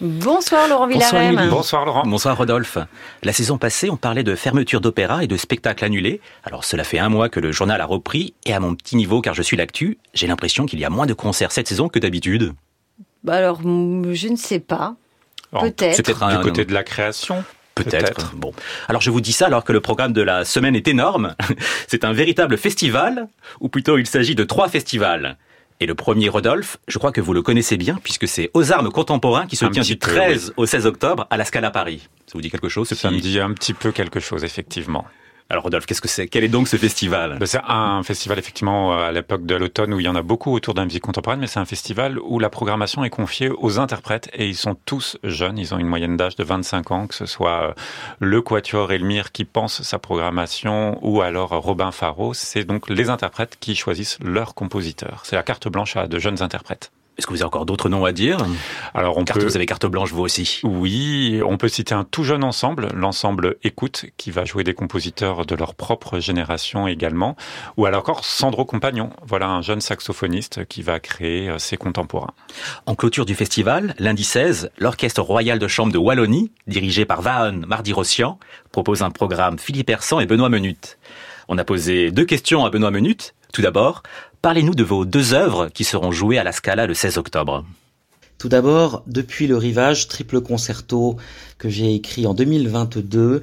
Bonsoir Laurent Villarem. Bonsoir, Laurent. Bonsoir Rodolphe. La saison passée, on parlait de fermeture d'opéra et de spectacles annulés. Alors cela fait un mois que le journal a repris et à mon petit niveau, car je suis l'actu, j'ai l'impression qu'il y a moins de concerts cette saison que d'habitude. Bah alors, je ne sais pas. Peut-être. C'est peut-être du côté de la création. Peut-être. bon. Alors je vous dis ça alors que le programme de la semaine est énorme. C'est un véritable festival, ou plutôt il s'agit de trois festivals. Et le premier, Rodolphe, je crois que vous le connaissez bien, puisque c'est aux armes contemporains qui se tient du 13 au 16 octobre à la Scala Paris. Ça vous dit quelque chose Ça me dit un petit peu quelque chose, effectivement. Alors Rodolphe, qu'est-ce que c'est? Quel est donc ce festival? Ben, C'est un festival effectivement à l'époque de l'automne où il y en a beaucoup autour de la musique contemporaine, mais c'est un festival où la programmation est confiée aux interprètes et ils sont tous jeunes, ils ont une moyenne d'âge de 25 ans, que ce soit euh, le Quatuor Elmire qui pense sa programmation ou alors Robin Faro, c'est donc les interprètes qui choisissent leurs compositeurs. C'est la carte blanche à de jeunes interprètes. Est-ce que vous avez encore d'autres noms à dire? Alors on carte, peut... Vous avez carte blanche vous aussi Oui, on peut citer un tout jeune ensemble, l'ensemble Écoute, qui va jouer des compositeurs de leur propre génération également. Ou alors encore Sandro Compagnon, voilà un jeune saxophoniste qui va créer euh, ses contemporains. En clôture du festival, lundi 16, l'Orchestre Royal de Chambre de Wallonie, dirigé par Vahan Mardi-Rossian, propose un programme Philippe Hersan et Benoît Menut. On a posé deux questions à Benoît Menut. Tout d'abord, Parlez-nous de vos deux œuvres qui seront jouées à la Scala le 16 octobre. Tout d'abord, depuis le rivage, triple concerto que j'ai écrit en 2022.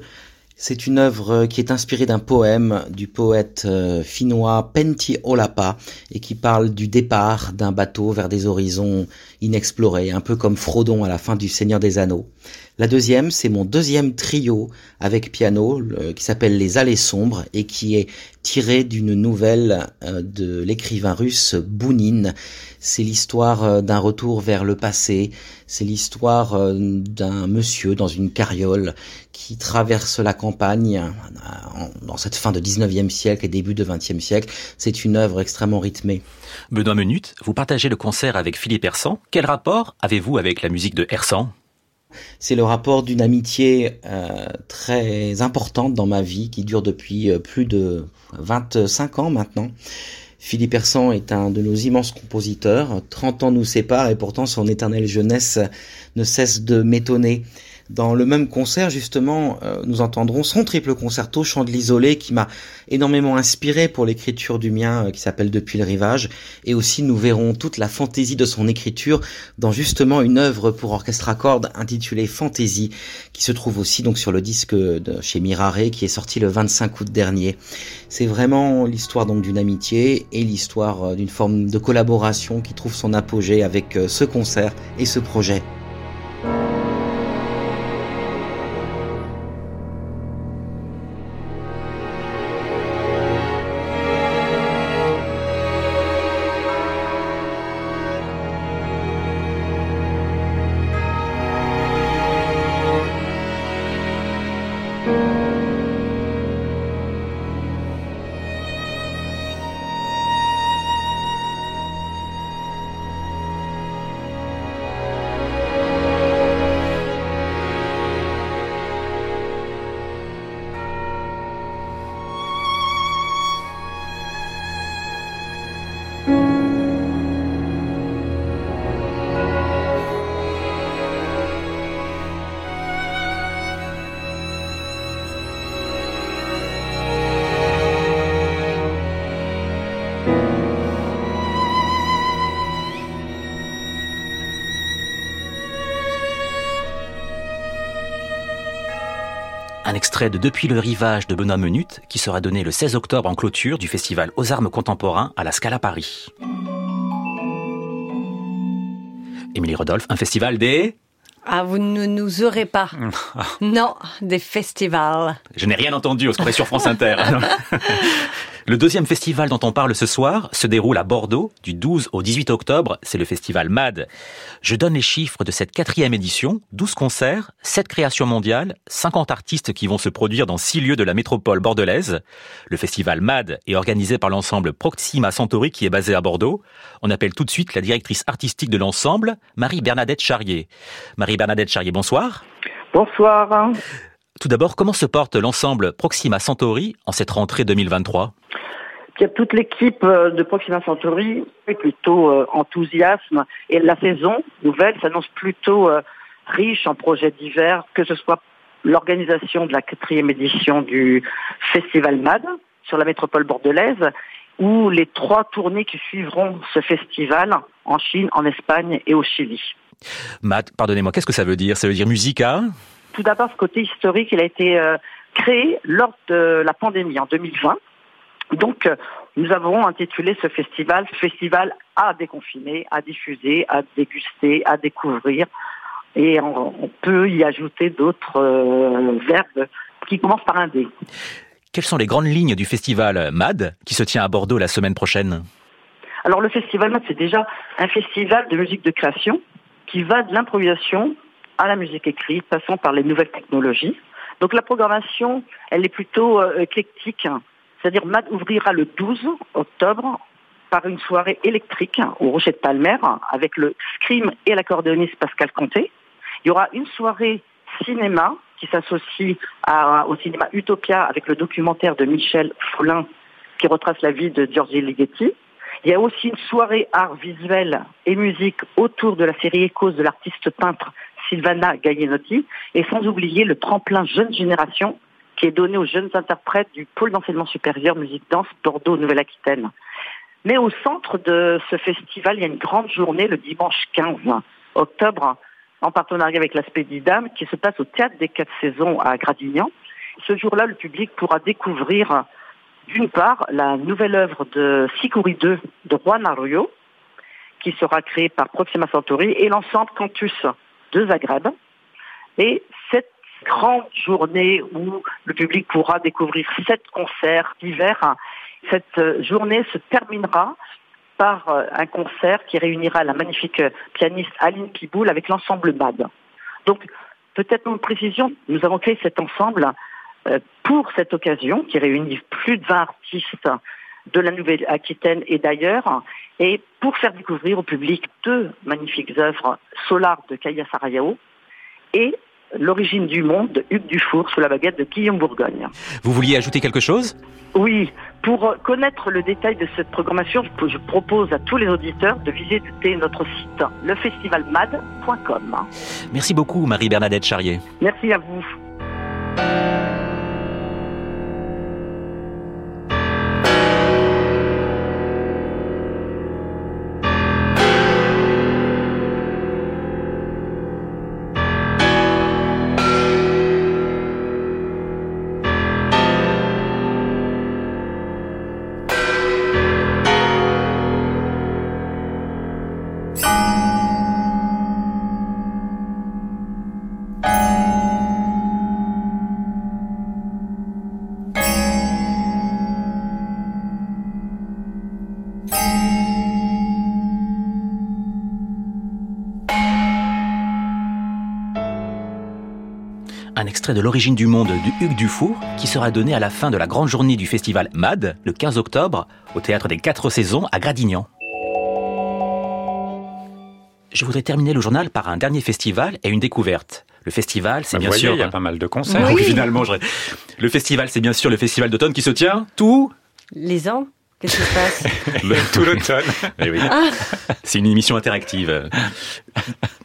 C'est une œuvre qui est inspirée d'un poème du poète euh, finnois Pentti Olapa et qui parle du départ d'un bateau vers des horizons inexplorés, un peu comme Frodon à la fin du Seigneur des Anneaux. La deuxième, c'est mon deuxième trio avec piano qui s'appelle Les Allées sombres et qui est tiré d'une nouvelle euh, de l'écrivain russe Bounine. C'est l'histoire euh, d'un retour vers le passé, c'est l'histoire euh, d'un monsieur dans une carriole qui traverse la campagne dans cette fin de 19e siècle et début de 20e siècle. C'est une œuvre extrêmement rythmée. Benoît Menut, vous partagez le concert avec Philippe Hersan. Quel rapport avez-vous avec la musique de Hersan c'est le rapport d'une amitié euh, très importante dans ma vie qui dure depuis euh, plus de 25 ans maintenant. Philippe Hersan est un de nos immenses compositeurs. 30 ans nous séparent et pourtant son éternelle jeunesse ne cesse de m'étonner. Dans le même concert, justement, euh, nous entendrons son triple concerto, Chant de l'isolé, qui m'a énormément inspiré pour l'écriture du mien, euh, qui s'appelle Depuis le rivage. Et aussi, nous verrons toute la fantaisie de son écriture dans justement une œuvre pour orchestre à cordes intitulée Fantaisie, qui se trouve aussi donc sur le disque de chez Mirare, qui est sorti le 25 août dernier. C'est vraiment l'histoire donc d'une amitié et l'histoire euh, d'une forme de collaboration qui trouve son apogée avec ce concert et ce projet. Un extrait de Depuis le rivage de Benoît Menut qui sera donné le 16 octobre en clôture du festival aux armes contemporains à la Scala Paris. Émilie Rodolphe, un festival des... Ah, vous ne nous aurez pas. non, des festivals. Je n'ai rien entendu, on se sur France Inter. Le deuxième festival dont on parle ce soir se déroule à Bordeaux du 12 au 18 octobre. C'est le festival MAD. Je donne les chiffres de cette quatrième édition. 12 concerts, 7 créations mondiales, 50 artistes qui vont se produire dans 6 lieux de la métropole bordelaise. Le festival MAD est organisé par l'ensemble Proxima Centauri qui est basé à Bordeaux. On appelle tout de suite la directrice artistique de l'ensemble, Marie-Bernadette Charrier. Marie-Bernadette Charrier, bonsoir. Bonsoir. Tout d'abord, comment se porte l'ensemble Proxima Centauri en cette rentrée 2023 toute l'équipe euh, de Proxima Centauri est plutôt euh, enthousiasme. Et la saison nouvelle s'annonce plutôt euh, riche en projets divers, que ce soit l'organisation de la quatrième édition du Festival MAD sur la métropole bordelaise ou les trois tournées qui suivront ce festival en Chine, en Espagne et au Chili. Matt, pardonnez-moi, qu'est-ce que ça veut dire? Ça veut dire musica? Tout d'abord, ce côté historique, il a été créé lors de la pandémie en 2020 donc, euh, nous avons intitulé ce festival Festival à déconfiner, à diffuser, à déguster, à découvrir. Et on, peut y ajouter d'autres euh, verbes qui commencent par un D. Quelles sont les grandes lignes du festival MAD qui se tient à Bordeaux la semaine prochaine? Alors le festival MAD, c'est déjà un festival de musique de création qui va de l'improvisation à la musique écrite, passant par les nouvelles technologies. Donc la programmation, elle est plutôt euh, éclectique. C'est-à-dire MAD ouvrira le 12 octobre par une soirée électrique au Rocher de Palmer avec le scream et l'accordéoniste Pascal Comté. Il y aura une soirée cinéma qui s'associe au cinéma Utopia avec le documentaire de Michel Follin qui retrace la vie de Giorgi Ligeti. Il y a aussi une soirée art visuel et musique autour de la série Échos de l'artiste peintre Sylvana Gaienotti et sans oublier le tremplin jeune génération qui est donné aux jeunes interprètes du pôle d'enseignement supérieur musique danse Bordeaux Nouvelle-Aquitaine. Mais au centre de ce festival, il y a une grande journée le dimanche 15 octobre en partenariat avec l'aspect d'Idam qui se passe au théâtre des quatre saisons à Gradignan. Ce jour-là, le public pourra découvrir d'une part la nouvelle œuvre de Sikuri II de Juan Arroyo qui sera créée par Proxima Centauri et l'ensemble Cantus de Zagreb. Et cette grande journée où le public pourra découvrir sept concerts d'hiver. Cette euh, journée se terminera par euh, un concert qui réunira la magnifique pianiste Aline Piboul avec l'ensemble MAD. Donc, peut-être une précision, nous avons créé cet ensemble euh, pour cette occasion qui réunit plus de 20 artistes de la Nouvelle-Aquitaine et d'ailleurs, et pour faire découvrir au public deux magnifiques œuvres, Solar de Kaya Sarayao et L'origine du monde de Hugues Dufour sous la baguette de Guillaume Bourgogne. Vous vouliez ajouter quelque chose? Oui. Pour connaître le détail de cette programmation, je propose à tous les auditeurs de visiter notre site lefestivalmad.com. Merci beaucoup Marie-Bernadette Charrier. Merci à vous. Extrait de L'origine du monde du Hugues Dufour qui sera donné à la fin de la grande journée du festival MAD le 15 octobre au théâtre des Quatre Saisons à Gradignan. Je voudrais terminer le journal par un dernier festival et une découverte. Le festival, c'est bah, bien sûr. Il y a pas mal de concerts. Oui, finalement, le festival, c'est bien sûr le festival d'automne qui se tient tout les ans. Qu'est-ce qui se passe Tout l'automne. Eh ah. C'est une émission interactive.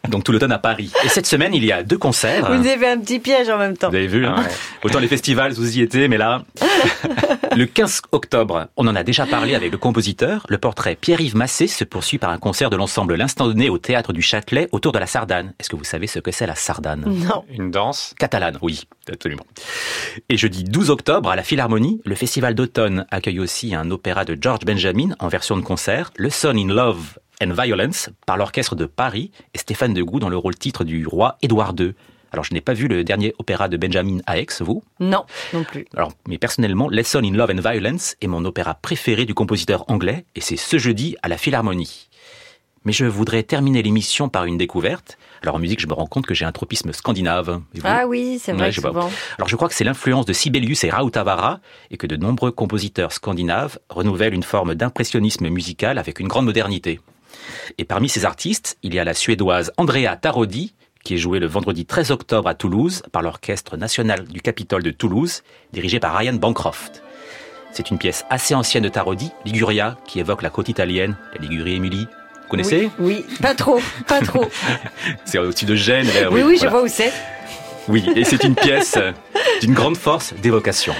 Donc tout l'automne à Paris. Et cette semaine, il y a deux concerts. Vous avez un petit piège en même temps. Vous avez vu, hein Autant les festivals, vous y étiez, mais là... le 15 octobre, on en a déjà parlé avec le compositeur. Le portrait Pierre-Yves Massé se poursuit par un concert de l'ensemble L'Instant Donné au Théâtre du Châtelet autour de la Sardane. Est-ce que vous savez ce que c'est la Sardane? Non. Une danse? Catalane, oui, absolument. Et jeudi 12 octobre, à la Philharmonie, le festival d'automne accueille aussi un opéra de George Benjamin en version de concert, Le Son in Love and Violence par l'orchestre de Paris et Stéphane Degout dans le rôle titre du roi Édouard II. Alors, je n'ai pas vu le dernier opéra de Benjamin à Aix, vous Non, non plus. Alors, mais personnellement, Lesson in Love and Violence est mon opéra préféré du compositeur anglais, et c'est ce jeudi à la Philharmonie. Mais je voudrais terminer l'émission par une découverte. Alors en musique, je me rends compte que j'ai un tropisme scandinave. Ah oui, c'est vrai, souvent. Alors je crois que c'est l'influence de Sibelius et Rautavaara et que de nombreux compositeurs scandinaves renouvellent une forme d'impressionnisme musical avec une grande modernité. Et parmi ces artistes, il y a la suédoise Andrea Tarodi, qui est jouée le vendredi 13 octobre à Toulouse par l'Orchestre national du Capitole de Toulouse, dirigé par Ryan Bancroft. C'est une pièce assez ancienne de Tarodi, Liguria, qui évoque la côte italienne, la Ligurie Émilie. Vous connaissez? Oui, pas trop, pas trop. c'est au-dessus de Gênes. oui, oui, je vois où c'est. Oui, et c'est une pièce d'une grande force d'évocation.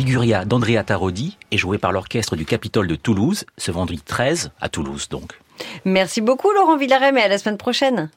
Liguria d'Andrea Tarodi est jouée par l'orchestre du Capitole de Toulouse ce vendredi 13 à Toulouse donc. Merci beaucoup Laurent Villaret et à la semaine prochaine.